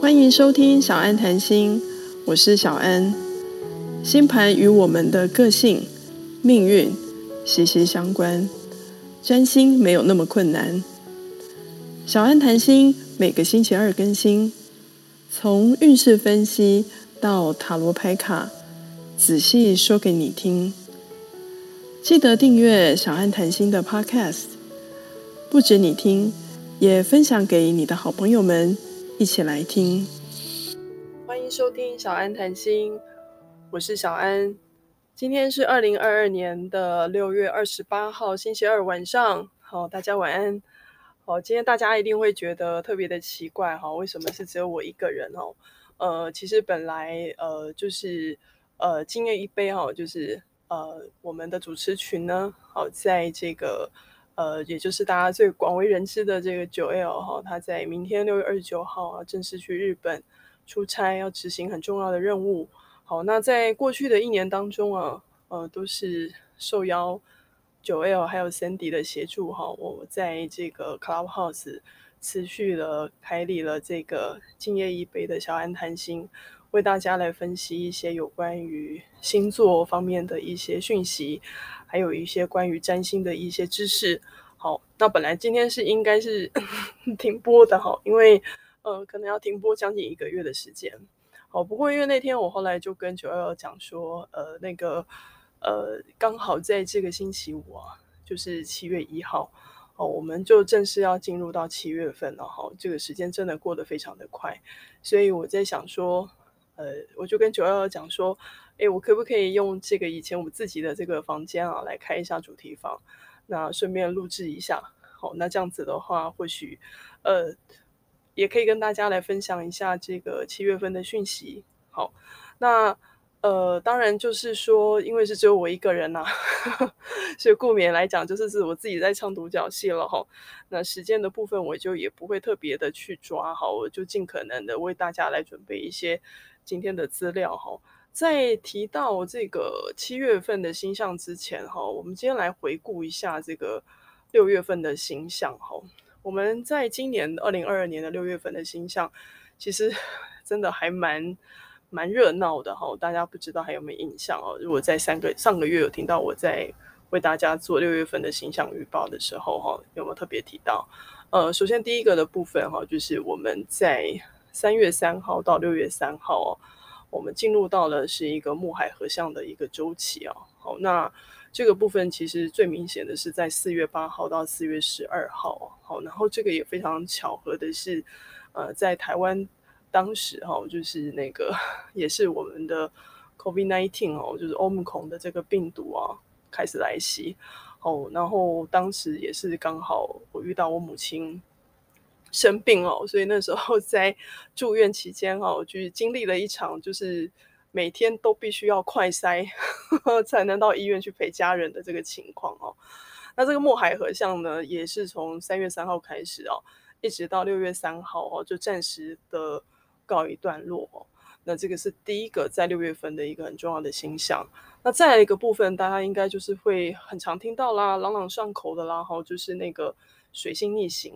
欢迎收听小安谈心，我是小安。星盘与我们的个性、命运息息相关，占星没有那么困难。小安谈心每个星期二更新，从运势分析到塔罗牌卡，仔细说给你听。记得订阅小安谈心的 Podcast，不止你听，也分享给你的好朋友们一起来听。欢迎收听小安谈心，我是小安。今天是二零二二年的六月二十八号星期二晚上，好，大家晚安。好，今天大家一定会觉得特别的奇怪哈，为什么是只有我一个人哦？呃，其实本来呃就是呃今夜一杯哈，就是呃我们的主持群呢，好，在这个呃也就是大家最广为人知的这个九 L 哈，他在明天六月二十九号啊正式去日本出差，要执行很重要的任务。好，那在过去的一年当中啊，呃都是受邀。九 L 还有 Sandy 的协助哈，我在这个 Clubhouse 持续的开立了这个敬业一杯的小安谈心，为大家来分析一些有关于星座方面的一些讯息，还有一些关于占星的一些知识。好，那本来今天是应该是 停播的哈，因为呃可能要停播将近一个月的时间。好，不过因为那天我后来就跟九 L 讲说，呃那个。呃，刚好在这个星期五啊，就是七月一号，哦，我们就正式要进入到七月份了哈。这个时间真的过得非常的快，所以我在想说，呃，我就跟九幺幺讲说，哎，我可不可以用这个以前我自己的这个房间啊，来开一下主题房，那顺便录制一下，好，那这样子的话，或许呃，也可以跟大家来分享一下这个七月份的讯息。好，那。呃，当然就是说，因为是只有我一个人呐、所以顾名来讲，就是是我自己在唱独角戏了哈。那时间的部分，我就也不会特别的去抓哈，我就尽可能的为大家来准备一些今天的资料哈。在提到这个七月份的星象之前哈，我们今天来回顾一下这个六月份的星象哈。我们在今年二零二二年的六月份的星象，其实 真的还蛮。蛮热闹的哈，大家不知道还有没有印象哦？如果在三个上个月有听到我在为大家做六月份的星象预报的时候哈，有没有特别提到？呃，首先第一个的部分哈，就是我们在三月三号到六月三号哦，我们进入到了是一个木海合相的一个周期哦。好，那这个部分其实最明显的是在四月八号到四月十二号哦。好，然后这个也非常巧合的是，呃，在台湾。当时哈，就是那个也是我们的 COVID-19 哦，就是 Omicron 的这个病毒啊开始来袭哦，然后当时也是刚好我遇到我母亲生病哦，所以那时候在住院期间哦，就是经历了一场就是每天都必须要快筛 才能到医院去陪家人的这个情况哦。那这个墨海合相呢，也是从三月三号开始哦，一直到六月三号哦，就暂时的。告一段落哦，那这个是第一个在六月份的一个很重要的星象。那再来一个部分，大家应该就是会很常听到啦，朗朗上口的啦，哈，就是那个水星逆行。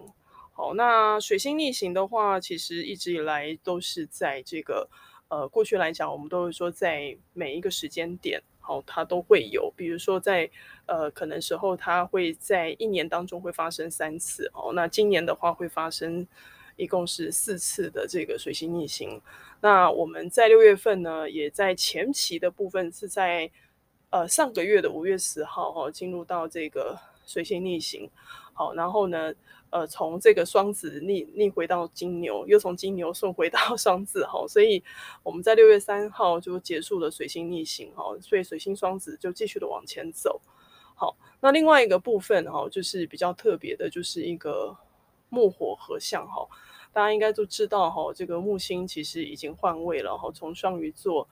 好，那水星逆行的话，其实一直以来都是在这个呃过去来讲，我们都会说在每一个时间点，好，它都会有。比如说在呃可能时候，它会在一年当中会发生三次哦。那今年的话会发生。一共是四次的这个水星逆行。那我们在六月份呢，也在前期的部分是在呃上个月的五月十号哈、哦，进入到这个水星逆行。好，然后呢，呃，从这个双子逆逆回到金牛，又从金牛顺回到 双子哈、所以我们在六月三号就结束了水星逆行哈、所以水星双子就继续的往前走。好，那另外一个部分哈、就是比较特别的，就是一个。木火合相哈，大家应该都知道哈，这个木星其实已经换位了哈，从双鱼座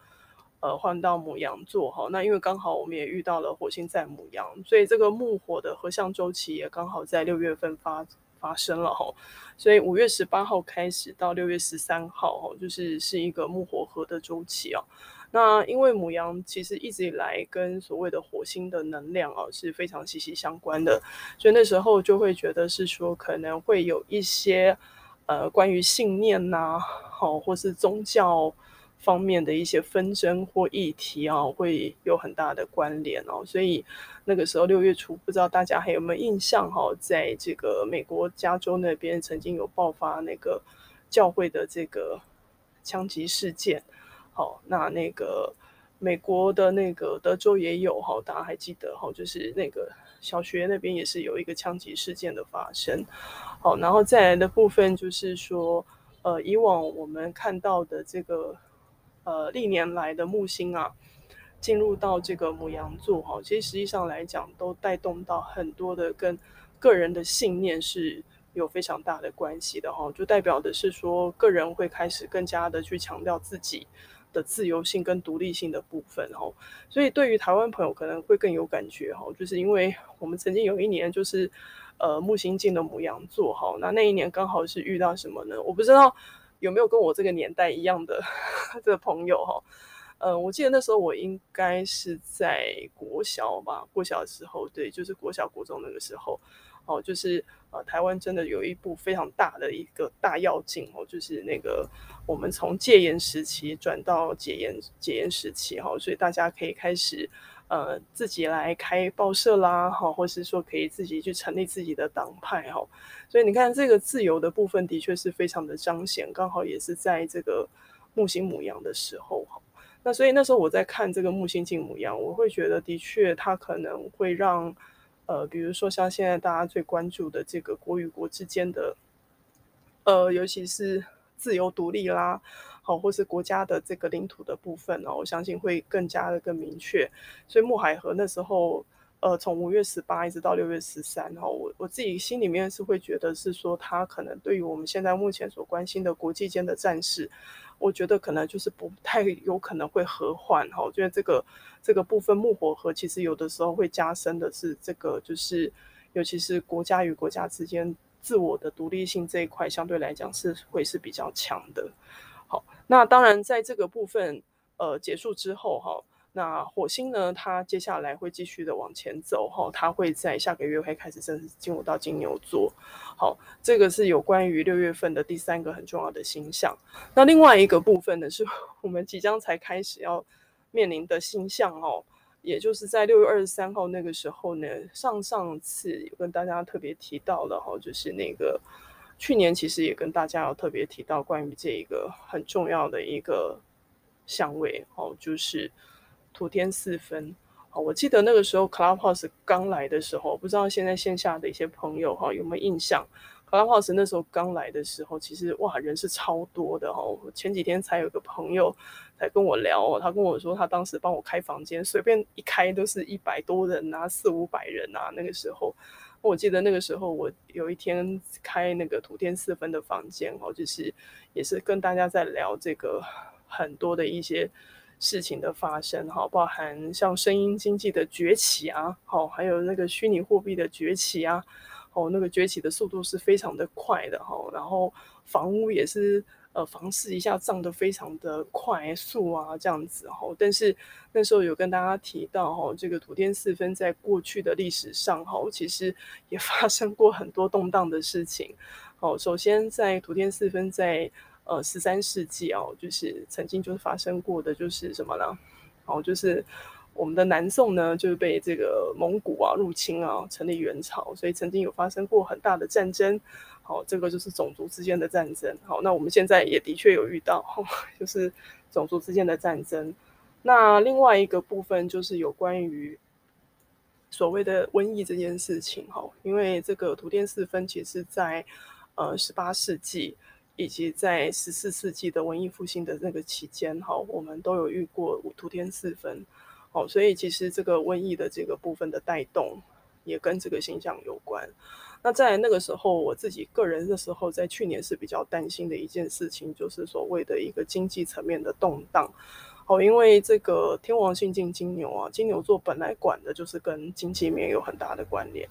呃换到母羊座哈。那因为刚好我们也遇到了火星在母羊，所以这个木火的合相周期也刚好在六月份发发生了哈。所以五月十八号开始到六月十三号哈，就是是一个木火合的周期啊。那因为母羊其实一直以来跟所谓的火星的能量啊是非常息息相关的，所以那时候就会觉得是说可能会有一些呃关于信念呐、好或是宗教方面的一些纷争或议题啊，会有很大的关联哦。所以那个时候六月初，不知道大家还有没有印象哈，在这个美国加州那边曾经有爆发那个教会的这个枪击事件。好，那那个美国的那个德州也有哈，大家还记得哈，就是那个小学那边也是有一个枪击事件的发生。好，然后再来的部分就是说，呃，以往我们看到的这个。呃，历年来的木星啊，进入到这个母羊座哈，其实实际上来讲，都带动到很多的跟个人的信念是有非常大的关系的哈，就代表的是说，个人会开始更加的去强调自己的自由性跟独立性的部分哈，所以对于台湾朋友可能会更有感觉哈，就是因为我们曾经有一年就是呃木星进的母羊座哈，那那一年刚好是遇到什么呢？我不知道。有没有跟我这个年代一样的 这个朋友哈？呃，我记得那时候我应该是在国小吧，国小的时候，对，就是国小国中那个时候，哦，就是呃，台湾真的有一部非常大的一个大跃进哦，就是那个我们从戒严时期转到解严解严时期哈，所以大家可以开始。呃，自己来开报社啦，哈，或是说可以自己去成立自己的党派，哈，所以你看这个自由的部分的确是非常的彰显，刚好也是在这个木星母羊的时候，哈，那所以那时候我在看这个木星进母羊，我会觉得的确它可能会让，呃，比如说像现在大家最关注的这个国与国之间的，呃，尤其是自由独立啦。好，或是国家的这个领土的部分呢，我相信会更加的更明确。所以穆海河那时候，呃，从五月十八一直到六月十三，哈，我我自己心里面是会觉得是说，他可能对于我们现在目前所关心的国际间的战事，我觉得可能就是不太有可能会和缓，哈。我觉得这个这个部分木火河其实有的时候会加深的是这个，就是尤其是国家与国家之间自我的独立性这一块，相对来讲是会是比较强的。那当然，在这个部分呃结束之后哈，那火星呢，它接下来会继续的往前走哈，它会在下个月会开始正式进入到金牛座。好，这个是有关于六月份的第三个很重要的星象。那另外一个部分呢，是 我们即将才开始要面临的星象哦，也就是在六月二十三号那个时候呢，上上次有跟大家特别提到的哈，就是那个。去年其实也跟大家有特别提到关于这一个很重要的一个相位哦，就是土天四分。哦，我记得那个时候 Clubhouse 刚来的时候，不知道现在线下的一些朋友哈有没有印象？Clubhouse 那时候刚来的时候，其实哇人是超多的哦。前几天才有个朋友才跟我聊哦，他跟我说他当时帮我开房间，随便一开都是一百多人啊，四五百人啊，那个时候。我记得那个时候，我有一天开那个土天四分的房间哦，就是也是跟大家在聊这个很多的一些事情的发生哈，包含像声音经济的崛起啊，好，还有那个虚拟货币的崛起啊，哦，那个崛起的速度是非常的快的哈，然后房屋也是。呃，房市一下涨得非常的快速啊，这样子哈。但是那时候有跟大家提到哈，这个土天四分在过去的历史上哈，其实也 发生过很多动荡的事情。哦，首先在土天四分在呃十三世纪哦，就是曾经就是发生过的就是什么呢？哦，就是我们的南宋呢，就是被这个蒙古啊入侵啊，成立元朝，所以曾经有发生过很大的战争。好，这个就是种族之间的战争。好，那我们现在也的确有遇到，就是种族之间的战争。那另外一个部分就是有关于所谓的瘟疫这件事情。哈，因为这个土天四分，其实在呃十八世纪以及在十四世纪的文艺复兴的那个期间，哈，我们都有遇过土天四分。好，所以其实这个瘟疫的这个部分的带动，也跟这个现象有关。那在那个时候，我自己个人的时候，在去年是比较担心的一件事情，就是所谓的一个经济层面的动荡。哦，因为这个天王星进金牛啊，金牛座本来管的就是跟经济面有很大的关联，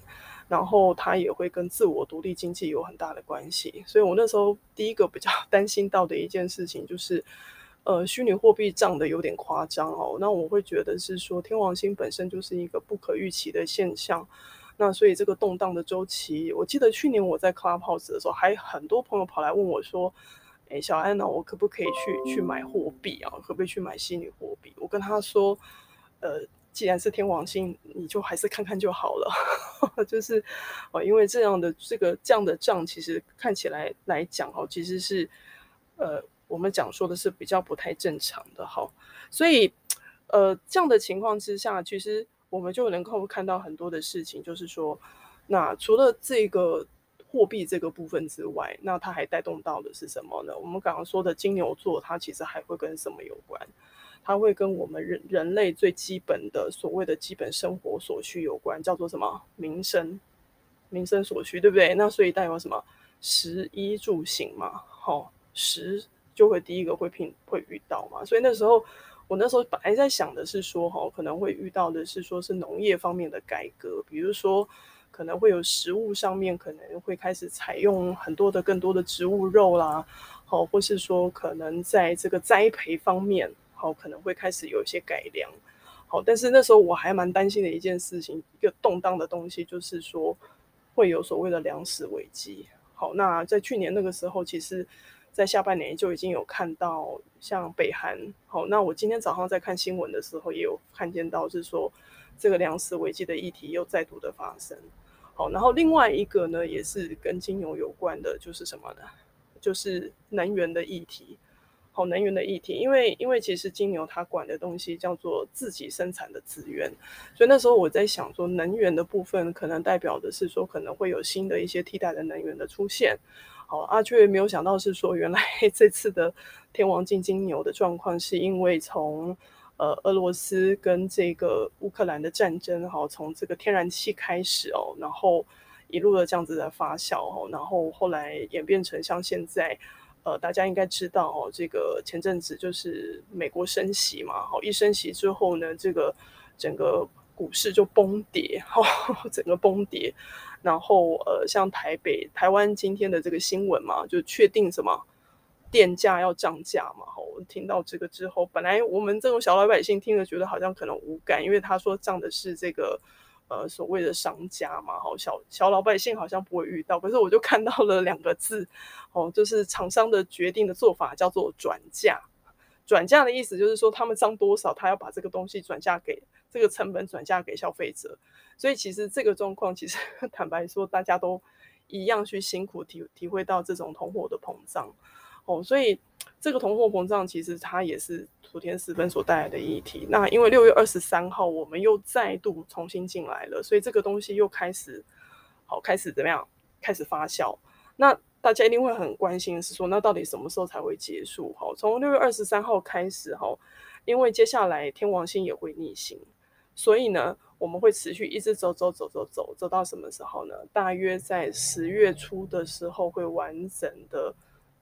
然后它也会跟自我独立经济有很大的关系。所以我那时候第一个比较 担心到的一件事情，就是呃，虚拟货币涨得有点夸张哦。那我会觉得是说，天王星本身就是一个不可预期的现象。那所以这个动荡的周期，我记得去年我在 Clubhouse 的时候，还很多朋友跑来问我说：“哎，小安呢，我可不可以去去买货币啊？可不可以去买虚拟货币？”我跟他说：“呃。”既然是天王星，你就还是看看就好了。就是哦，因为这样的这个这样的账，其实看起来来讲哦，其实是呃，我们讲说的是比较不太正常的哈。所以呃，这样的情况之下，其实我们就能够看到很多的事情，就是说，那除了这个货币这个部分之外，那它还带动到的是什么呢？我们刚刚说的金牛座，它其实还会跟什么有关？它会跟我们人人类最基本的所谓的基本生活所需有关，叫做什么？民生，民生所需，对不对？那所以代表什么？食衣住行嘛，好、哦，食就会第一个会拼会遇到嘛。所以那时候我那时候本来在想的是说，哈、可能会遇到的是说是农业方面的改革，比如说可能会有食物上面可能会开始采用很多的更多的植物肉啦，好、或是说可能在这个栽培方面。好，可能会开始有一些改良。好，但是那时候我还蛮担心的一件事情，一个动荡的东西，就是说会有所谓的粮食危机。好，那在去年那个时候，其实，在下半年就已经有看到像北韩。好，那我今天早上在看新闻的时候，也有看见到是说这个粮食危机的议题又再度的发生。好，然后另外一个呢，也是跟金牛有关的，就是什么呢？就是能源的议题。好，能源的议题，因为因为其实金牛它管的东西叫做自己生产的资源，所以那时候我在想说，能源的部分可能代表的是说，可能会有新的一些替代的能源的出现。好，啊，却没有想到是说，原来 这次的天王进金牛的状况，是因为从呃俄罗斯跟这个乌克兰的战争，好，从这个天然气开始哦，然后一路的这样子的发酵哦，然后后来演变成像现在。呃，大家应该知道哦，这个前阵子就是美国升息嘛，好，一升息之后呢，这个整个股市就崩跌，哈，整个崩跌。然后呃，像台北、台湾今天的这个新闻嘛，就确定什么电价要涨价嘛，好，我听到这个之后，本来我们这种小老百姓听了觉得好像可能无感，因为他说涨的是这个。呃，所谓的商家嘛，好，小小老百姓好像不会遇到，可是我就看到了两个字，哦，就是厂商的决定的做法叫做转嫁。转嫁的意思就是说，他们涨多少，他要把这个东西转嫁给这个成本转嫁给消费者。所以其实这个状况，其实 坦白说，大家都一样去辛苦体体会到这种通货的膨胀。哦，所以这个通货膨胀其实它也是土天四分所带来的议题。那因为六月二十三号我们又再度重新进来了，所以这个东西又开始好开始怎么样？开始发酵。那大家一定会很关心是说，那到底什么时候才会结束？好，从六月二十三号开始哈，因为接下来天王星也会逆行，所以呢，我们会持续一直走走走走走走到什么时候呢？大约在十月初的时候会完整的。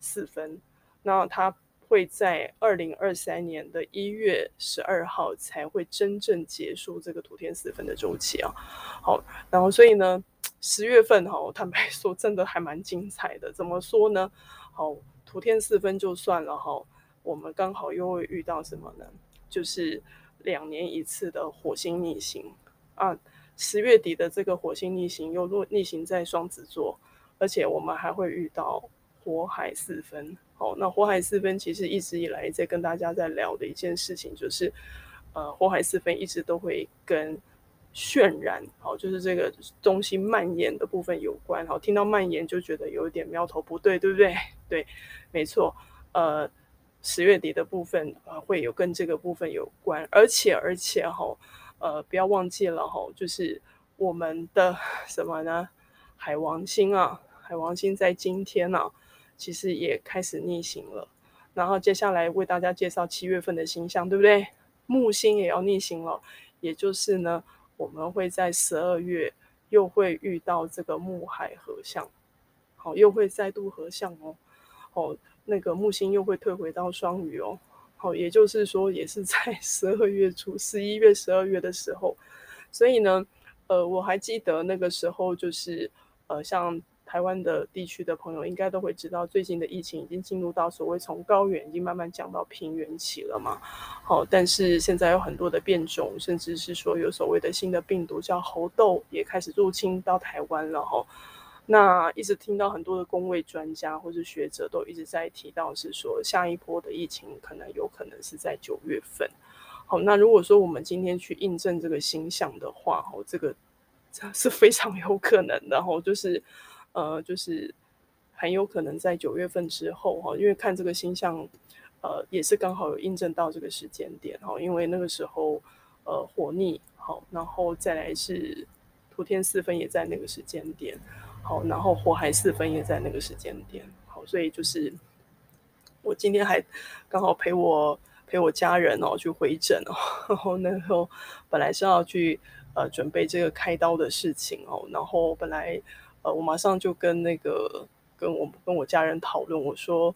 四分，那它会在二零二三年的一月十二号才会真正结束这个土天四分的周期啊。好，然后所以呢，十月份哈，坦白说真的还蛮精彩的。怎么说呢？好，土天四分就算了哈，我们刚好又会遇到什么呢？就是两年一次的火星逆行啊。十月底的这个火星逆行又落逆行在双子座，而且我们还会遇到。火海四分，好，那火海四分其实一直以来在跟大家在聊的一件事情，就是，呃，火海四分一直都会跟渲染，好，就是这个东西蔓延的部分有关，好，听到蔓延就觉得有一点苗头不对，对不对？对，没错，呃，十月底的部分呃会有跟这个部分有关，而且而且哈，呃，不要忘记了哈，就是我们的什么呢？海王星啊，海王星在今天呢、其实也开始逆行了，然后接下来为大家介绍七月份的星象，对不对？木星也要逆行了，也就是呢，我们会在十二月又会遇到这个木海合相，好，又会再度合相哦，哦，那个木星又会退回到双鱼哦，好，也就是说也是在 十二月初，十一月、十二月的时候，所以呢，呃，我还记得那个时候就是，呃，像。台湾的地区的朋友应该都会知道，最近的疫情已经进入到所谓从高原已经慢慢降到平原期了嘛。好，但是现在有很多的变种，甚至是说有所谓的新的病毒叫猴痘也开始入侵到台湾了哈。那一直听到很多的公卫专家或是学者都一直在提到，是说下一波的疫情可能有可能是在九月份。好，那如果说我们今天去印证这个星象的话，哦，这个这是非常有可能的，哈，就是。呃，就是很有可能在九月份之后哈，因为看这个星象，呃，也是刚好有印证到这个时间点哈，因为那个时候呃火逆好，然后再来是土天四分也在那个时间点，好，然后火海四分也在那个时间点，好，所以就是我今天还刚好陪我陪我家人哦去回诊哦，然后那时候本来是要去呃准备这个开刀的事情哦，然后本来。呃，我马上就跟那个跟我跟我家人讨论，我说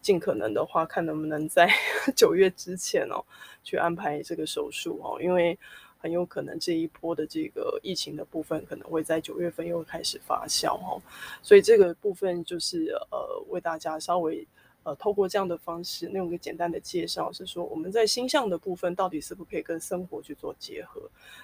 尽可能的话，看能不能在 九月之前哦，去安排这个手术哦，因为很有可能这一波的这个疫情的部分可能会在九月份又开始发酵哦，所以这个部分就是呃为大家稍微呃透过这样的方式，那种个简单的介绍是说，我们在星象的部分到底是不可以跟生活去做结合？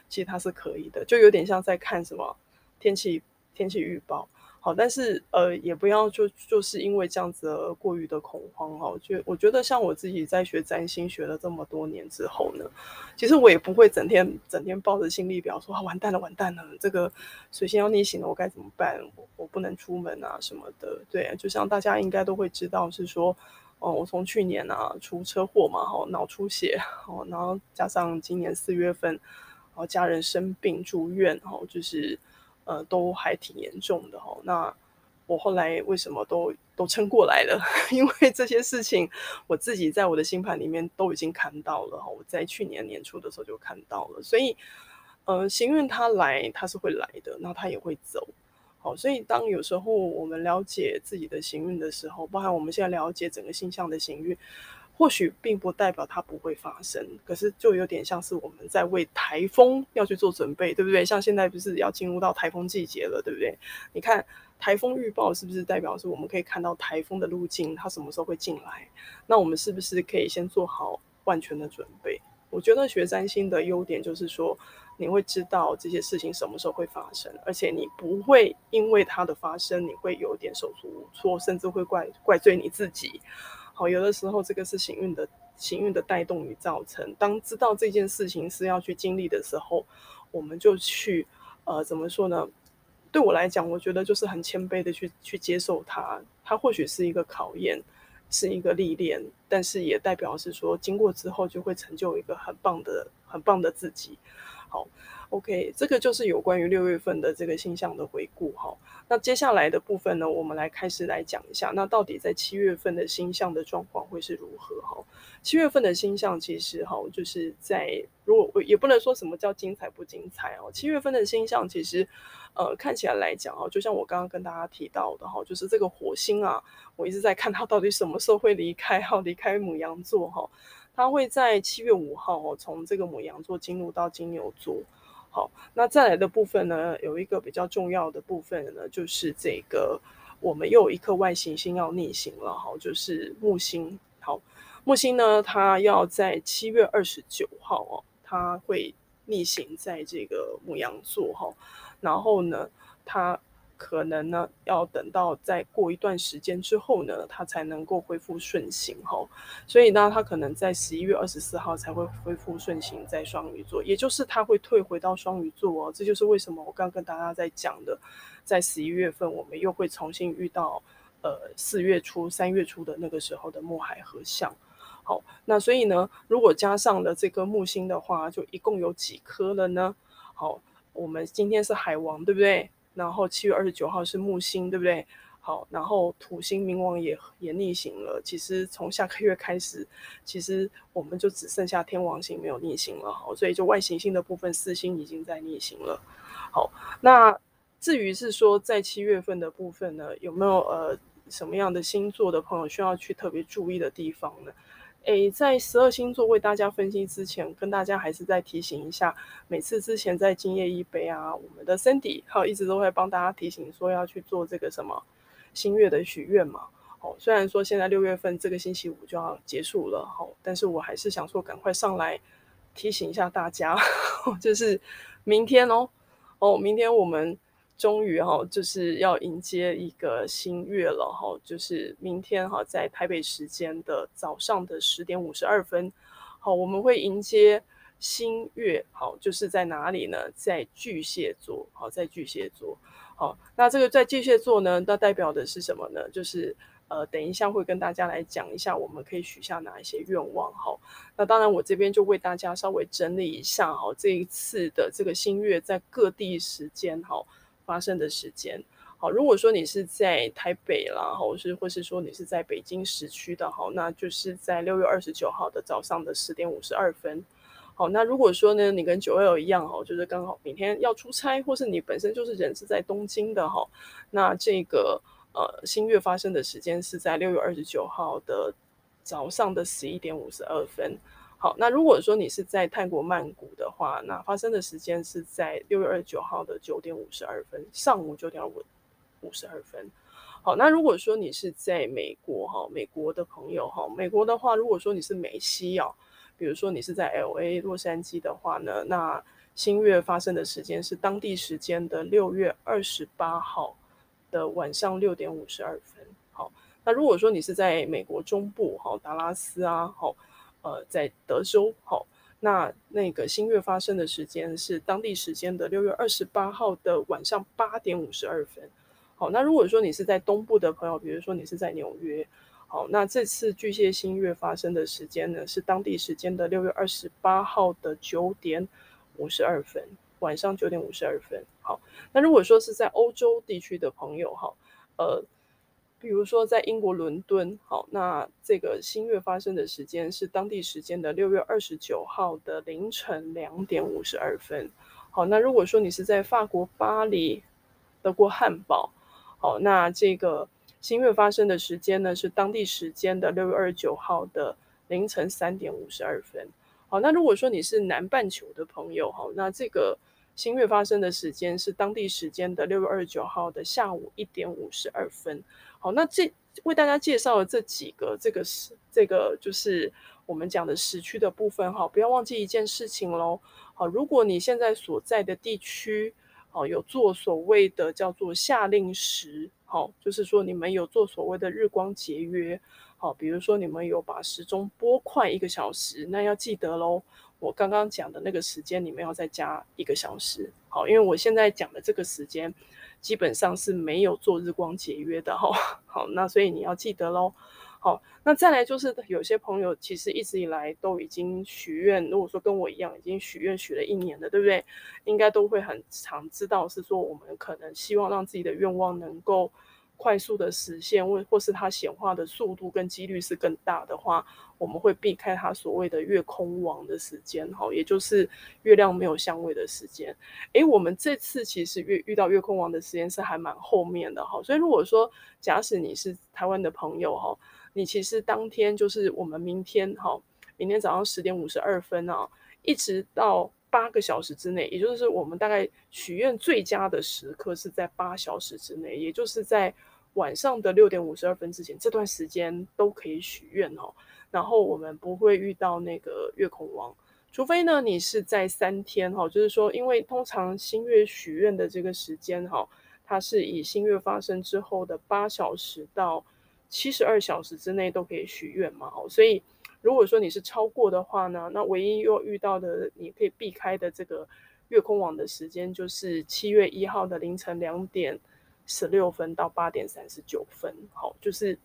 其实它是可以的，就有点像在看什么天气。天气预报好，但是呃，也不要就就是因为这样子而过于的恐慌哈。就我觉得，像我自己在学占星学了这么多年之后呢，其实我也不会整天整天抱着心理表说啊，完蛋了，完蛋了，这个水星要逆行了，我该怎么办？我我不能出门啊什么的。对，就像大家应该都会知道，是说哦，我从去年啊出车祸嘛，哈，脑出血，哦，然后加上今年四月份，然后家人生病住院，然后就是。呃，都还挺严重的哈。那我后来为什么都都撑过来了？因为这些事情我自己在我的星盘里面都已经看到了哈。我在去年年初的时候就看到了，所以呃，行运它来，它是会来的，那它也会走。好，所以当有时候我们了解自己的行运的时候，包含我们现在了解整个星象的行运。或许并不代表它不会发生，可是就有点像是我们在为台风要去做准备，对不对？像现在不是要进入到台风季节了，对不对？你看台风预报是不是代表是我们可以看到台风的路径，它什么时候会进来？那我们是不是可以先做好万全的准备？我觉得学占星的优点就是说，你会知道这些事情什么时候会发生，而且你不会因为它的发生，你会有点手足无措，甚至会怪怪罪你自己。好，有的时候这个是行运的行运的带动与造成。当知道这件事情是要去经历的时候，我们就去呃怎么说呢？对我来讲，我觉得就是很谦卑的去去接受它。它或许是一个考验，是一个历练，但是也代表是说，经过之后就会成就一个很棒的很棒的自己。好。OK，这个就是有关于六月份的这个星象的回顾哈。那接下来的部分呢，我们来开始来讲一下，那到底在七月份的星象的状况会是如何哈？七月份的星象其实哈，就是在如果也不能说什么叫精彩不精彩哦。七月份的星象其实呃看起来来讲哦，就像我刚刚跟大家提到的哈，就是这个火星啊，我一直在看它到底什么时候会离开哈，离开母羊座哈，它会在七月五号哦，从这个母羊座进入到金牛座。好，那再来的部分呢，有一个比较重要的部分呢，就是这个我们又有一颗外行星要逆行了，哈，就是木星。好，木星呢，它要在七月二十九号哦，它会逆行在这个牧羊座，哈，然后呢，它。可能呢，要等到再过一段时间之后呢，它才能够恢复顺行哈。所以呢，它可能在十一月二十四号才会恢复顺行在双鱼座，也就是它会退回到双鱼座哦。这就是为什么我刚刚跟大家在讲的，在十一月份我们又会重新遇到呃四月初、三月初的那个时候的木海合相。好，那所以呢，如果加上了这颗木星的话，就一共有几颗了呢？好，我们今天是海王，对不对？然后七月二十九号是木星，对不对？好，然后土星冥王也也逆行了。其实从下个月开始，其实我们就只剩下天王星没有逆行了。好，所以就外行星的部分，四星已经在逆行了。好，那至于是说在七月份的部分呢，有没有呃什么样的星座的朋友需要去特别注意的地方呢？诶，在十二星座为大家分析之前，跟大家还是再提醒一下，每次之前在今夜一杯啊，我们的 Cindy 好一直都会帮大家提醒说要去做这个什么新月的许愿嘛。哦，虽然说现在六月份这个星期五就要结束了，好，但是我还是想说赶快上来提醒一下大家，就是明天哦，哦，明天我们。终于哈，就是要迎接一个新月了哈，就是明天哈，在台北时间的早上的十点五十二分，好，我们会迎接新月，好，就是在哪里呢？在巨蟹座，好，在巨蟹座，好，那这个在巨蟹座呢，那代表的是什么呢？就是呃，等一下会跟大家来讲一下，我们可以许下哪一些愿望哈。那当然，我这边就为大家稍微整理一下哈，这一次的这个新月在各地时间哈。发生的时间，好，如果说你是在台北啦，或是或是说你是在北京时区的，好，那就是在六月二十九号的早上的十点五十二分，好，那如果说呢，你跟九二一样，哈，就是刚好明天要出差，或是你本身就是人是在东京的，哈，那这个呃新月发生的时间是在六月二十九号的早上的十一点五十二分。好，那如果说你是在泰国曼谷的话，那发生的时间是在六月二十九号的九点五十二分，上午九点五五十二分。好，那如果说你是在美国哈，美国的朋友哈，美国的话，如果说你是美西啊，比如说你是在 LA 洛杉矶的话呢，那新月发生的时间是当地时间的六月二十八号的晚上六点五十二分。好，那如果说你是在美国中部哈，达拉斯啊，好。呃，在德州，好，那那个新月发生的时间是当地时间的六月二十八号的晚上八点五十二分，好，那如果说你是在东部的朋友，比如说你是在纽约，好，那这次巨蟹新月发生的时间呢是当地时间的六月二十八号的九点五十二分，晚上九点五十二分，好，那如果说是在欧洲地区的朋友，哈，呃。比如说，在英国伦敦，好，那这个新月发生的时间是当地时间的六月二十九号的凌晨两点五十二分。好，那如果说你是在法国巴黎、德国汉堡，好，那这个新月发生的时间呢是当地时间的六月二十九号的凌晨三点五十二分。好，那如果说你是南半球的朋友，好，那这个新月发生的时间是当地时间的六月二十九号的下午一点五十二分。好，那这为大家介绍了这几个，这个是这个就是我们讲的时区的部分哈。不要忘记一件事情喽。好，如果你现在所在的地区，好有做所谓的叫做夏令时，好，就是说你们有做所谓的日光节约，好，比如说你们有把时钟拨快一个小时，那要记得喽。我刚刚讲的那个时间，你们要再加一个小时，好，因为我现在讲的这个时间。基本上是没有做日光节约的哈，好，那所以你要记得喽，好，那再来就是有些朋友其实一直以来都已经许愿，如果说跟我一样已经许愿许了一年了，对不对？应该都会很常知道是说我们可能希望让自己的愿望能够。快速的实现，或或是它显化的速度跟几率是更大的话，我们会避开它所谓的月空亡的时间，哈，也就是月亮没有相位的时间。诶，我们这次其实遇遇到月空亡的时间是还蛮后面的，哈，所以如果说假使你是台湾的朋友，哈，你其实当天就是我们明天，哈，明天早上十点五十二分啊，一直到八个小时之内，也就是我们大概许愿最佳的时刻是在八小时之内，也就是在。晚上的六点五十二分之前，这段时间都可以许愿哦。然后我们不会遇到那个月空王，除非呢你是在三天哈，就是说，因为通常新月许愿的这个时间哈，它是以新月发生之后的八小时到七十二小时之内都可以许愿嘛。所以如果说你是超过的话呢，那唯一又遇到的你可以避开的这个月空王的时间，就是七月一号的凌晨两点。十六分到八点三十九分，好，就是，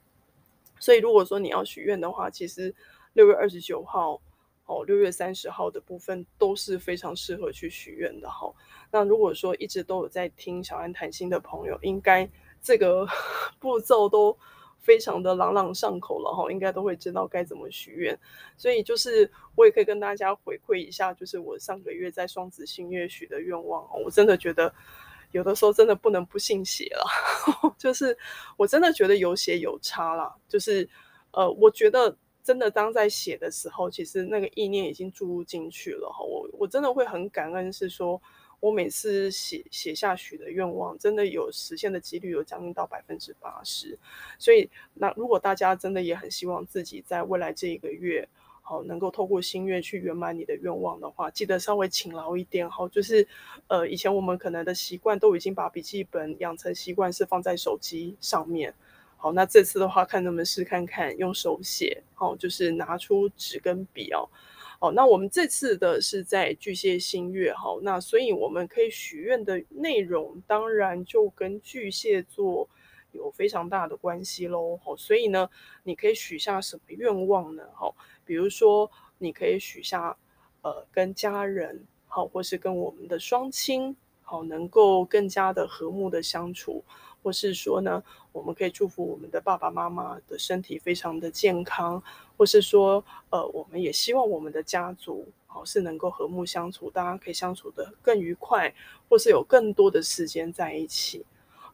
所以如果说你要许愿的话，其实六月二十九号，哦，六月三十号的部分都是非常适合去许愿的，哈。那如果说一直都有在听小安谈心的朋友，应该这个 步骤都非常的朗朗上口了，哈，应该都会知道该怎么许愿。所以就是我也可以跟大家回馈一下，就是我上个月在双子星月许的愿望，我真的觉得。有的时候真的不能不信邪了，就是我真的觉得有血有差啦。就是呃，我觉得真的当在写的时候，其实那个意念已经注入进去了哈。我我真的会很感恩，是说我每次写写下许的愿望，真的有实现的几率有将近到百分之八十。所以那如果大家真的也很希望自己在未来这一个月，好能够透过新月去圆满你的愿望的话，记得稍微勤劳一点哈。就是呃，以前我们可能的习惯都已经把笔记本养成习惯是放在手机上面。好，那这次的话，看能不能试看看用手写，好，就是拿出纸跟笔哦。好，那我们这次的是在巨蟹新月，好，那所以我们可以许愿的内容，当然就跟巨蟹座有非常大的关系喽。好，所以呢，你可以许下什么愿望呢？好，比如说你可以许下，呃，跟家人好，或是跟我们的双亲好，能够更加的和睦的相处。或是说呢，我们可以祝福我们的爸爸妈妈的身体非常的健康，或是说，呃，我们也希望我们的家族好是能够和睦相处，大家可以相处得更愉快，或是有更多的时间在一起。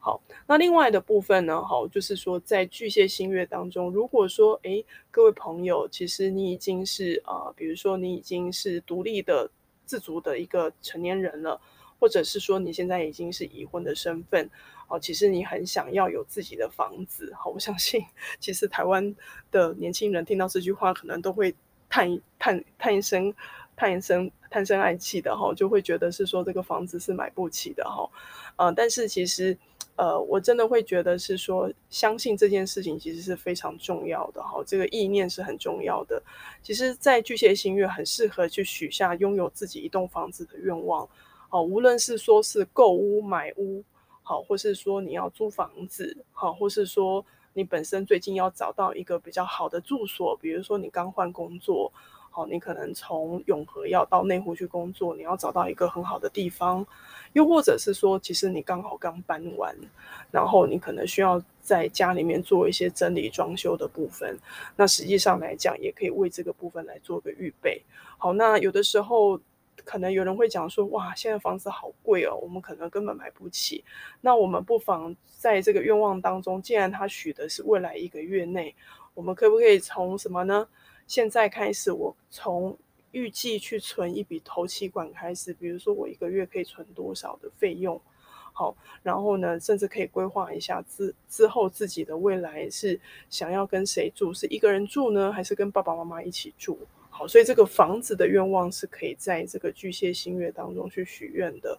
好，那另外的部分呢，好，就是说在巨蟹新月当中，如果说，诶，各位朋友，其实你已经是啊、比如说你已经是独立的、自足的一个成年人了，或者是说你现在已经是已婚的身份。哦，其实你很想要有自己的房子，好，我相信，其实台湾的年轻人听到这句话，可能都会叹叹叹一声，叹一声，叹声爱气的哈，就会觉得是说这个房子是买不起的哈，呃，但是其实，呃，我真的会觉得是说，相信这件事情其实是非常重要的哈，这个意念是很重要的。其实，在巨蟹星月很适合去许下拥有自己一栋房子的愿望，好，无论是说是购屋买屋。好，或是说你要租房子，好，或是说你本身最近要找到一个比较好的住所，比如说你刚换工作，好，你可能从永和要到内湖去工作，你要找到一个很好的地方，又或者是说，其实你刚好刚搬完，然后你可能需要在家里面做一些整理装修的部分，那实际上来讲，也可以为这个部分来做个预备。好，那有的时候。可能有人会讲说，哇，现在房子好贵哦，我们可能根本买不起。那我们不妨在这个愿望当中，既然他许的是未来一个月内，我们可不可以从什么呢？现在开始，我从预计去存一笔头期款开始，比如说我一个月可以存多少的费用，好，然后呢，甚至可以规划一下之之后自己的未来是想要跟谁住，是一个人住呢，还是跟爸爸妈妈一起住？好，所以这个房子的愿望是可以在这个巨蟹新月当中去许愿的。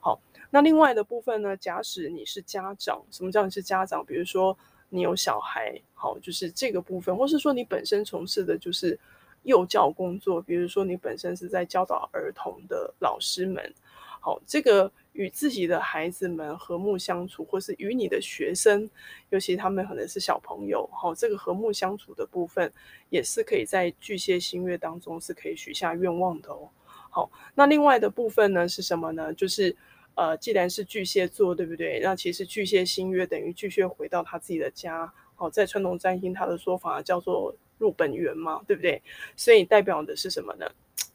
好，那另外的部分呢？假使你是家长，什么叫你是家长？比如说你有小孩，好，就是这个部分，或是说你本身从事的就是幼教工作，比如说你本身是在教导儿童的老师们，好，这个。与自己的孩子们和睦相处，或是与你的学生，尤其他们可能是小朋友，好，这个和睦相处的部分，也是可以在巨蟹新月当中是可以许下愿望的哦。好，那另外的部分呢是什么呢？就是呃，既然是巨蟹座，对不对？那其实巨蟹星月等于巨蟹回到他自己的家，好，在传统占星他的说法叫做入本源嘛，对不对？所以代表的是什么呢？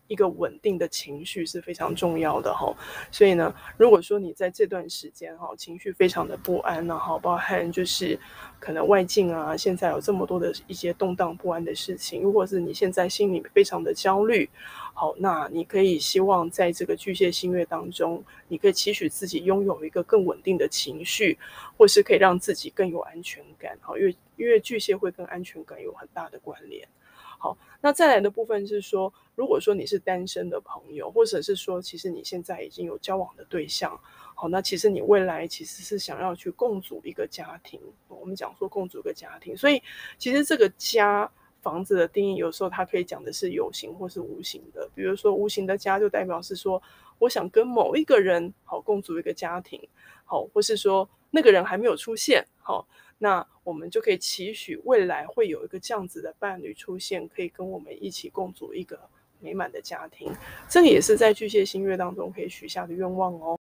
一个稳定的情绪是非常重要的哈，所以呢，如果说你在这段时间哈情绪非常的不安呢哈，包含就是可能外境啊，现在有这么多的一些动荡不安的事情，如果是你现在心里非常的焦虑，好，那你可以希望在这个巨蟹新月当中，你可以期许自己拥有一个更稳定的情绪，或是可以让自己更有安全感，好，因为因为巨蟹会跟安全感有很大的关联。好，那再来的部分是说，如果说你是单身的朋友，或者是说，其实你现在已经有交往的对象，好，那其实你未来其实是想要去共组一个家庭。我们讲说共组一个家庭，所以其实这个家房子的定义，有时候它可以讲的是有形或是无形的。比如说无形的家，就代表是说，我想跟某一个人好共组一个家庭，好，或是说那个人还没有出现，好。那我们就可以期许未来会有一个这样子的伴侣出现，可以跟我们一起共组一个美满的家庭。这个也是在巨蟹星月当中可以许下的愿望哦。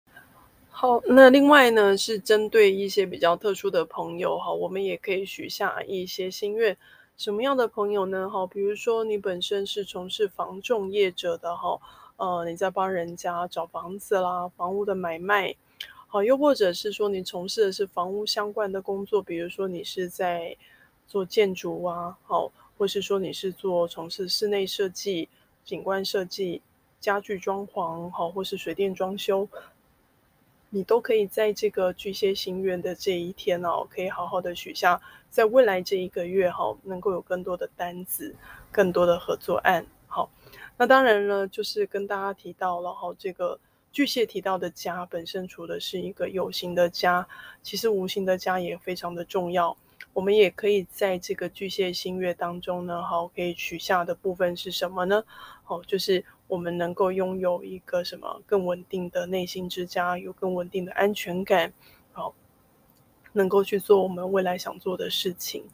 好，那另外呢，是针对一些比较特殊的朋友哈，我们也可以许下一些心愿。什么样的朋友呢？哈，比如说你本身是从事房仲业者的哈，呃，你在帮人家找房子啦，房屋的买卖。好，又或者是说你从事的是房屋相关的工作，比如说你是在做建筑啊，好，或是说你是做从事室内设计、景观设计、家具装潢，好，或是水电装修，你都可以在这个巨蟹星月的这一天哦，可以好好的许下，在未来这一个月哈，能够有更多的单子、更多的合作案。好，那当然了，就是跟大家提到了哈，这个巨蟹提到的家本身，除了是一个有形的家，其实无形的家也非常的重要。我们也可以在这个巨蟹星月当中呢，好，可以取下的部分是什么呢？好，就是我们能够拥有一个什么更稳定的内心之家，有更稳定的安全感，好，能够去做我们未来想做的事情。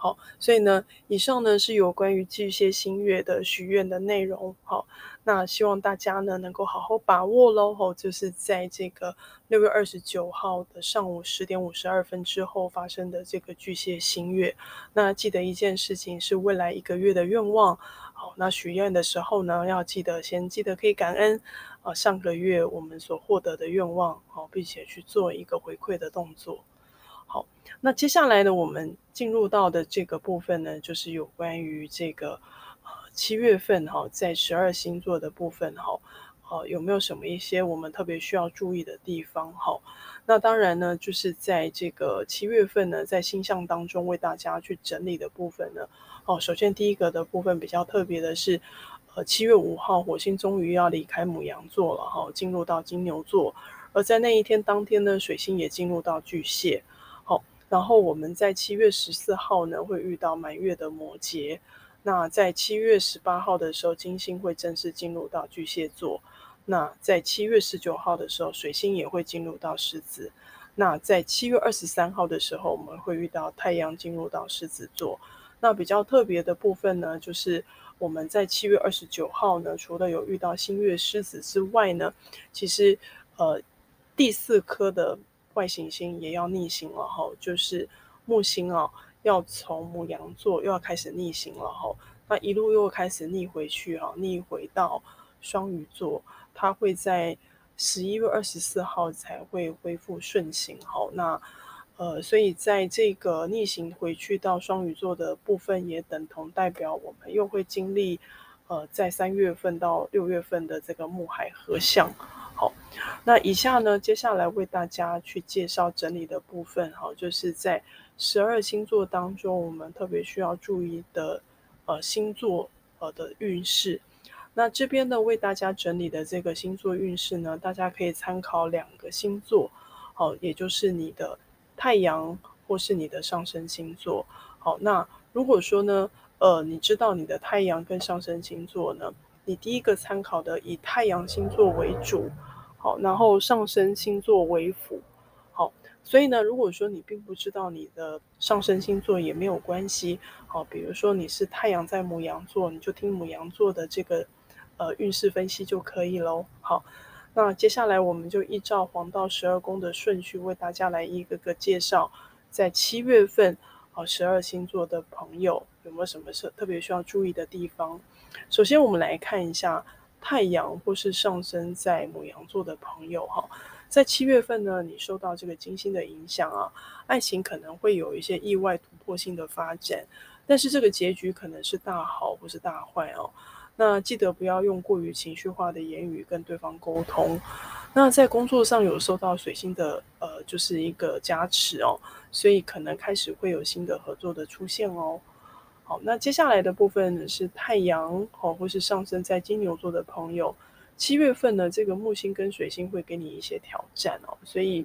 好，所以呢，以上呢是有关于巨蟹新月的许愿的内容。好，那希望大家呢能够好好把握喽。吼，就是在这个六月二十九号的上午十点五十二分之后发生的这个巨蟹新月。那记得一件事情是未来一个月的愿望。好，那许愿的时候呢，要记得先记得可以感恩啊上个月我们所获得的愿望。好，并且去做一个回馈的动作。那接下来呢，我们进入到的这个部分呢，就是有关于这个呃七月份哈，在十二星座的部分哈，呃，有没有什么一些我们特别需要注意的地方哈？那当然呢，就是在这个七月份呢，在星象当中为大家去整理的部分呢，哦，首先第一个的部分比较特别的是，呃，七月五号火星终于要离开母羊座了哈，进入到金牛座，而在那一天当天呢，水星也进入到巨蟹。然后我们在七月十四号呢，会遇到满月的摩羯。那在七月十八号的时候，金星会正式进入到巨蟹座。那在七月十九号的时候，水星也会进入到狮子。那在七月二十三号的时候，我们会遇到太阳进入到狮子座。那比较特别的部分呢，就是我们在七月二十九号呢，除了有遇到新月狮子之外呢，其实呃第四颗的。外行星也要逆行了哈，就是木星啊，要从牡羊座又要开始逆行了哈，那一路又开始逆回去哈，逆回到双鱼座，它会在十一月二十四号才会恢复顺行哈，那呃，所以在这个逆行回去到双鱼座的部分，也等同代表我们又会经历呃，在三月份到六月份的这个木海合相。好，那以下呢，接下来为大家去介绍整理的部分，好，就是在十二星座当中，我们特别需要注意的，呃，星座呃的运势。那这边呢，为大家整理的这个星座运势呢，大家可以参考两个星座，好，也就是你的太阳或是你的上升星座。好，那如果说呢，呃，你知道你的太阳跟上升星座呢，你第一个参考的以太阳星座为主。好，然后上升星座为辅，好，所以呢，如果说你并不知道你的上升星座也没有关系，好，比如说你是太阳在母羊座，你就听母羊座的这个呃运势分析就可以喽。好，那接下来我们就依照黄道十二宫的顺序为大家来一个个介绍，在七月份好十二星座的朋友有没有什么是特别需要注意的地方？首先我们来看一下。太阳或是上升在牡羊座的朋友哈，在七月份呢，你受到这个金星的影响啊，爱情可能会有一些意外突破性的发展，但是这个结局可能是大好或是大坏哦。那记得不要用过于情绪化的言语跟对方沟通。那在工作上有受到水星的呃，就是一个加持哦，所以可能开始会有新的合作的出现哦。好，那接下来的部分，是太阳哦，或是上升在金牛座的朋友，七月份呢，这个木星跟水星会给你一些挑战哦，所以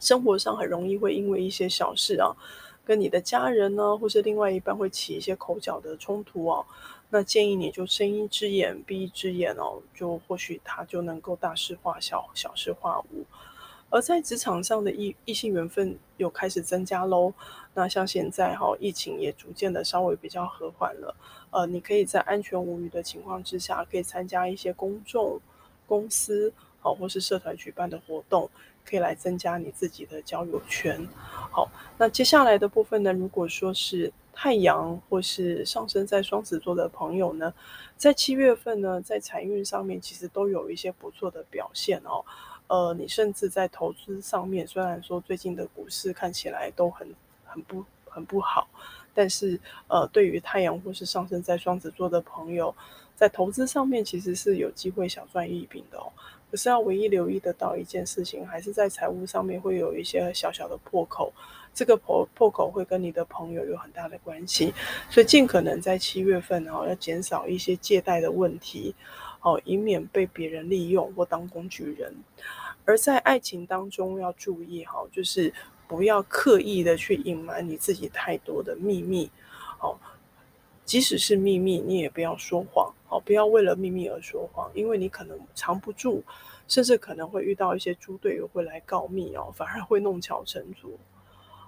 生活上很容易会因为一些小事啊，跟你的家人呢，或是另外一半会起一些口角的冲突哦。那建议你就睁一只眼闭一只眼哦，就或许他就能够大事化小，小事化无。而在职场上的异异性缘分又开始增加喽。那像现在哈，疫情也逐渐的稍微比较和缓了。呃，你可以在安全无虞的情况之下，可以参加一些公众、公司好或是社团举办的活动，可以来增加你自己的交友圈。好，那接下来的部分呢，如果说是太阳或是上升在双子座的朋友呢，在七月份呢，在财运上面其实都有一些不错的表现哦。呃，你甚至在投资上面，虽然说最近的股市看起来都很很不很不好，但是呃，对于太阳或是上升在双子座的朋友，在投资上面其实是有机会小赚一笔的哦。可是要唯一留意得到一件事情，还是在财务上面会有一些小小的破口。这个破破口会跟你的朋友有很大的关系，所以尽可能在七月份哦，要减少一些借贷的问题，哦，以免被别人利用或当工具人。而在爱情当中要注意哈，就是不要刻意的去隐瞒你自己太多的秘密，哦，即使是秘密，你也不要说谎，哦，不要为了秘密而说谎，因为你可能藏不住。甚至可能会遇到一些猪队友会来告密哦，反而会弄巧成拙。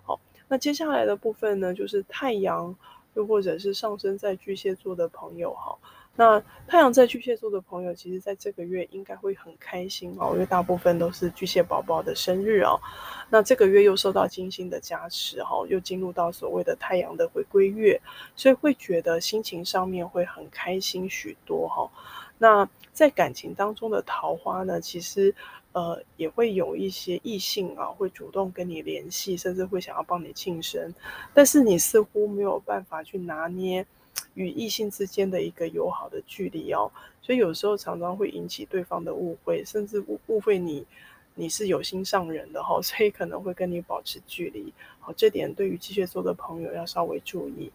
好，那接下来的部分呢，就是太阳又或者是上升在巨蟹座的朋友哈。那太阳在巨蟹座的朋友，其实在这个月应该会很开心哦，因为大部分都是巨蟹宝宝的生日哦。那这个月又受到金星的加持哈，又进入到所谓的太阳的回归月，所以会觉得心情上面会很开心许多哈。那在感情当中的桃花呢，其实呃也会有一些异性啊，会主动跟你联系，甚至会想要帮你庆生，但是你似乎没有办法去拿捏与异性之间的一个友好的距离哦，所以有时候常常会引起对方的误会，甚至误误会你你是有心上人的哈，所以可能会跟你保持距离。好，这点对于巨蟹座的朋友要稍微注意。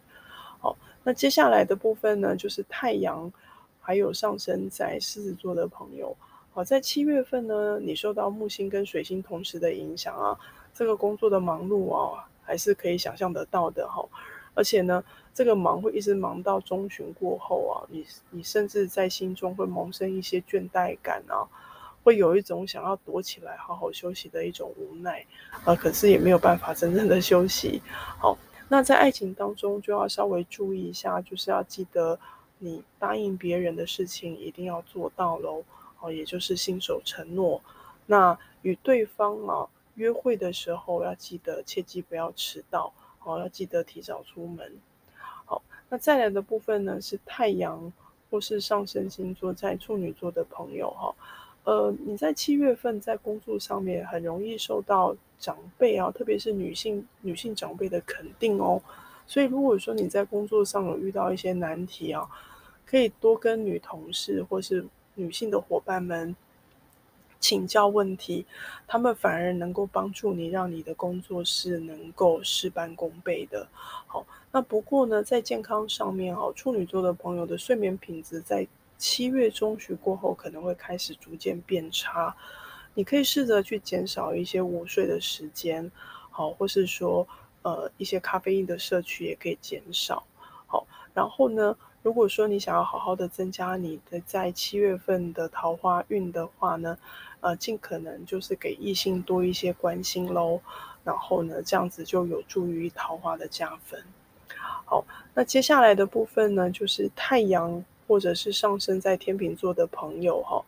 好，那接下来的部分呢，就是太阳。还有上升在狮子座的朋友，好，在七月份呢，你受到木星跟水星同时的影响啊，这个工作的忙碌啊，还是可以想象得到的哈。而且呢，这个忙会一直忙到中旬过后啊，你你甚至在心中会萌生一些倦怠感啊，会有一种想要躲起来好好休息的一种无奈啊，可是也没有办法真正的休息。好，那在爱情当中就要稍微注意一下，就是要记得。你答应别人的事情一定要做到喽，哦，也就是信守承诺。那与对方啊约会的时候，要记得切记不要迟到，哦，要记得提早出门。那再来的部分呢，是太阳或是上升星座在处女座的朋友哈，呃，你在七月份在工作上面很容易受到长辈啊，特别是女性女性长辈的肯定哦。所以如果说你在工作上有遇到一些难题啊，可以多跟女同事或是女性的伙伴们请教问题，他们反而能够帮助你，让你的工作是能够事半功倍的。好，那不过呢，在健康上面，哦，处女座的朋友的睡眠品质在七月中旬过后可能会开始逐渐变差。你可以试着去减少一些午睡的时间，好，或是说呃一些咖啡因的摄取也可以减少。好，然后呢，如果说你想要好好的增加你的在七月份的桃花运的话呢，呃，尽可能就是给异性多一些关心喽，然后呢，这样子就有助于桃花的加分。好，那接下来的部分呢，就是太阳或者是上升在天秤座的朋友哈。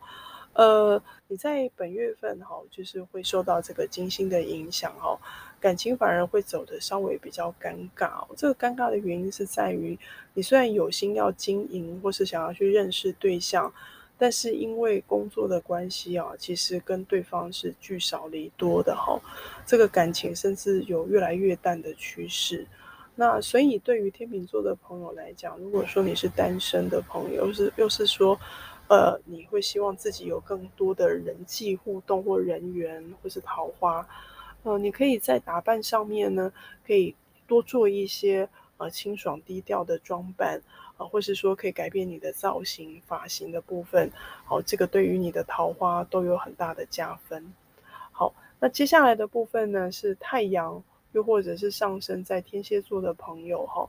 呃，你在本月份哈，就是会受到这个金星的影响哈，感情反而会走得稍微比较尴尬。这个尴尬的原因是在于，你虽然有心要经营或是想要去认识对象，但是因为工作的关系啊，其实跟对方是聚少离多的哈，这个感情甚至有越来越淡的趋势。那所以对于天秤座的朋友来讲，如果说你是单身的朋友，又是又是说。呃，你会希望自己有更多的人际互动或人缘，或是桃花。呃，你可以在打扮上面呢，可以多做一些呃清爽低调的装扮，啊、或是说可以改变你的造型、发型的部分。好，这个对于你的桃花都有很大的加分。好，那接下来的部分呢，是太阳又或者是上升在天蝎座的朋友哈。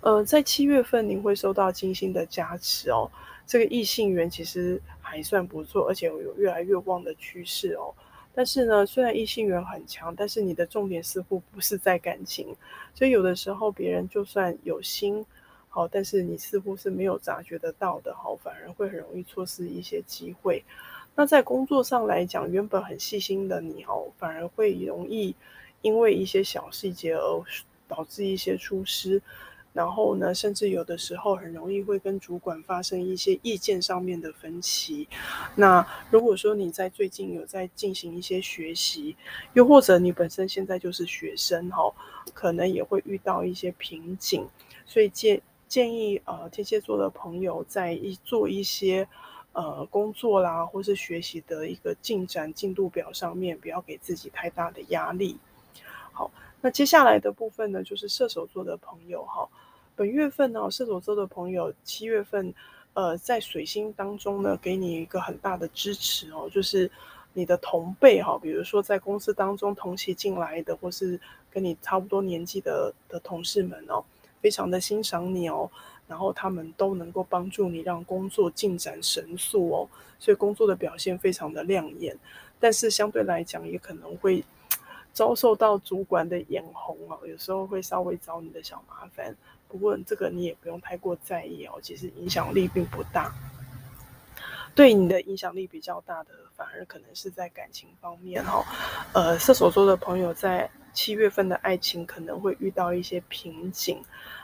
呃，在七月份你会收到金星的加持哦。这个异性缘其实还算不错，而且有越来越旺的趋势哦。但是呢，虽然异性缘很强，但是你的重点似乎不是在感情，所以有的时候别人就算有心，好，但是你似乎是没有察觉得到的，好，反而会很容易错失一些机会。那在工作上来讲，原本很细心的你哦，反而会容易因为一些小细节而导致一些出失。然后呢，甚至有的时候很容易会跟主管发生一些意见上面的分歧。那如果说你在最近有在进行一些学习，又或者你本身现在就是学生哈，可能也会遇到一些瓶颈。所以建建议呃天蝎座的朋友在一做一些呃工作啦，或是学习的一个进展进度表上面，不要给自己太大的压力。好，那接下来的部分呢，就是射手座的朋友哈。本月份呢，射手座的朋友，七月份，呃，在水星当中呢，给你一个很大的支持哦，就是你的同辈哈，比如说在公司当中同期进来的，或是跟你差不多年纪的的同事们哦，非常的欣赏你哦，然后他们都能够帮助你让工作进展神速哦，所以工作的表现非常的亮眼，但是相对来讲也可能会遭受到主管的眼红哦，有时候会稍微找你的小麻烦。不过这个你也不用太过在意哦，其实影响力并不大。对你的影响力比较大的，反而可能是在感情方面哈。呃，射手座的朋友在七月份的爱情可能会遇到一些瓶颈，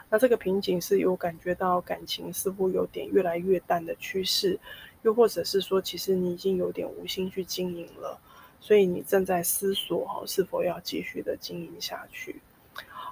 那这个瓶颈是有感觉到感情似乎有点越来越淡的趋势，又或者是说，其实你已经有点无心去经营了，所以你正在思索哈，是否要继续的经营下去。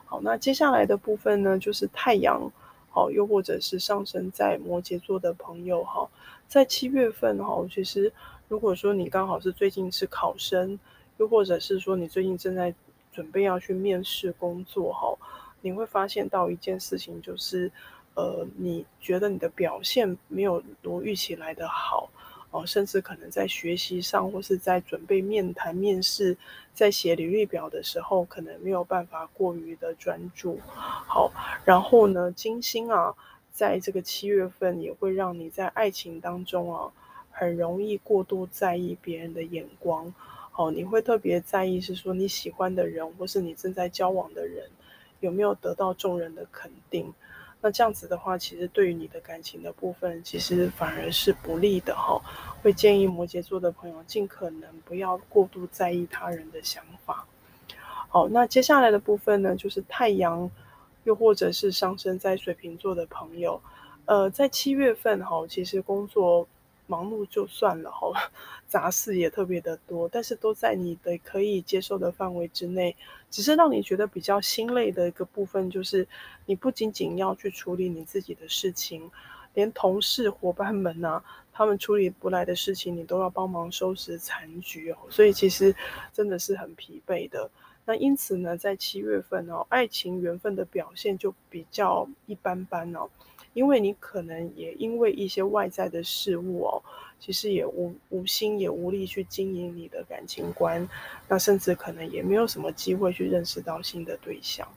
好，那接下来的部分呢，就是太阳，好，又或者是上升在摩羯座的朋友，哈，在七月份，哈，其实如果说你刚好是最近是考生，又或者是说你最近正在准备要去面试工作，哈，你会发现到一件事情，就是，呃，你觉得你的表现没有如预期来的好。哦，甚至可能在学习上，或是在准备面谈、面试，在写履历表的时候，可能没有办法过于的专注。好，然后呢，金星啊，在这个七月份也会让你在爱情当中啊，很容易过度在意别人的眼光。好，你会特别在意是说你喜欢的人，或是你正在交往的人，有没有得到众人的肯定。那这样子的话，其实对于你的感情的部分，其实反而是不利的哈。会建议摩羯座的朋友尽可能不要过度在意他人的想法。好，那接下来的部分呢，就是太阳，又或者是上升在水瓶座的朋友，呃，在七月份哈，其实工作忙碌就算了哈。杂事也特别的多，但是都在你的可以接受的范围之内。只是让你觉得比较心累的一个部分，就是你不仅仅要去处理你自己的事情，连同事伙伴们呐、啊，他们处理不来的事情，你都要帮忙收拾残局哦。所以其实真的是很疲惫的。那因此呢，在七月份哦，爱情缘分的表现就比较一般般哦。因为你可能也因为一些外在的事物哦，其实也无无心也无力去经营你的感情观，那甚至可能也没有什么机会去认识到新的对象。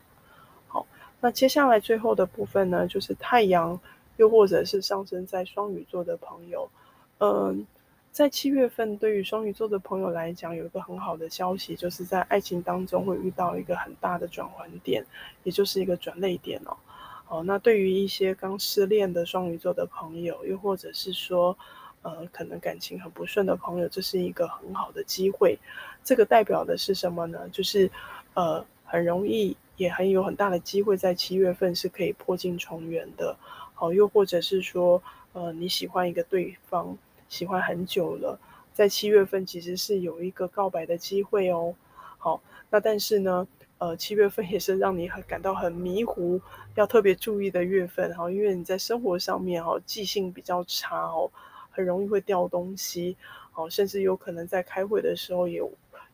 好，那接下来最后的部分呢，就是太阳，又或者是上升在双鱼座的朋友，嗯，在七月份对于双鱼座的朋友来讲，有一个很好的消息，就是在爱情当中会遇到一个很大的转换点，也就是一个转捩点哦。哦，那对于一些刚失恋的双鱼座的朋友，又或者是说，呃，可能感情很不顺的朋友，这是一个很好的机会。这个代表的是什么呢？就是，呃，很容易，也很有很大的机会，在七月份是可以破镜重圆的。好，又或者是说，呃，你喜欢一个对方，喜欢很久了，在七月份其实是有一个告白的机会哦。好，那但是呢，呃，七月份也是让你很感到很迷糊，要特别注意的月份哈，因为你在生活上面哈记性比较差哦，很容易会掉东西，哦，甚至有可能在开会的时候也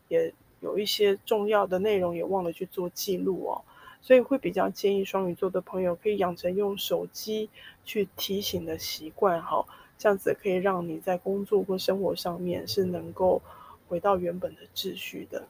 也有一些重要的内容也忘了去做记录哦，所以会比较建议双鱼座的朋友可以养成用手机去提醒的习惯哈，这样子可以让你在工作或生活上面是能够回到原本的秩序的。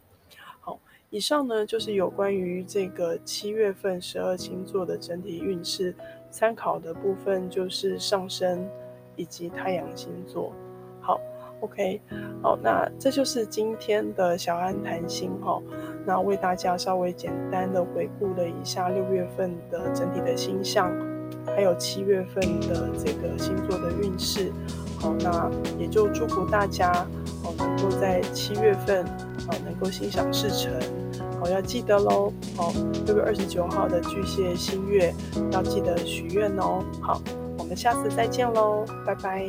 以上呢，就是有关于这个七月份十二星座的整体运势，参考的部分就是上升以及太阳星座。好，OK，好，那这就是今天的小安谈心哈。那为大家稍微简单的回顾了一下六月份的整体的星象，还有七月份的这个星座的运势。好，那也就祝福大家，哦，能够在七月份，啊，能够心想事成，我，要记得喽。好，六月二十九号的巨蟹新月要记得许愿哦。好，我们下次再见喽，拜拜。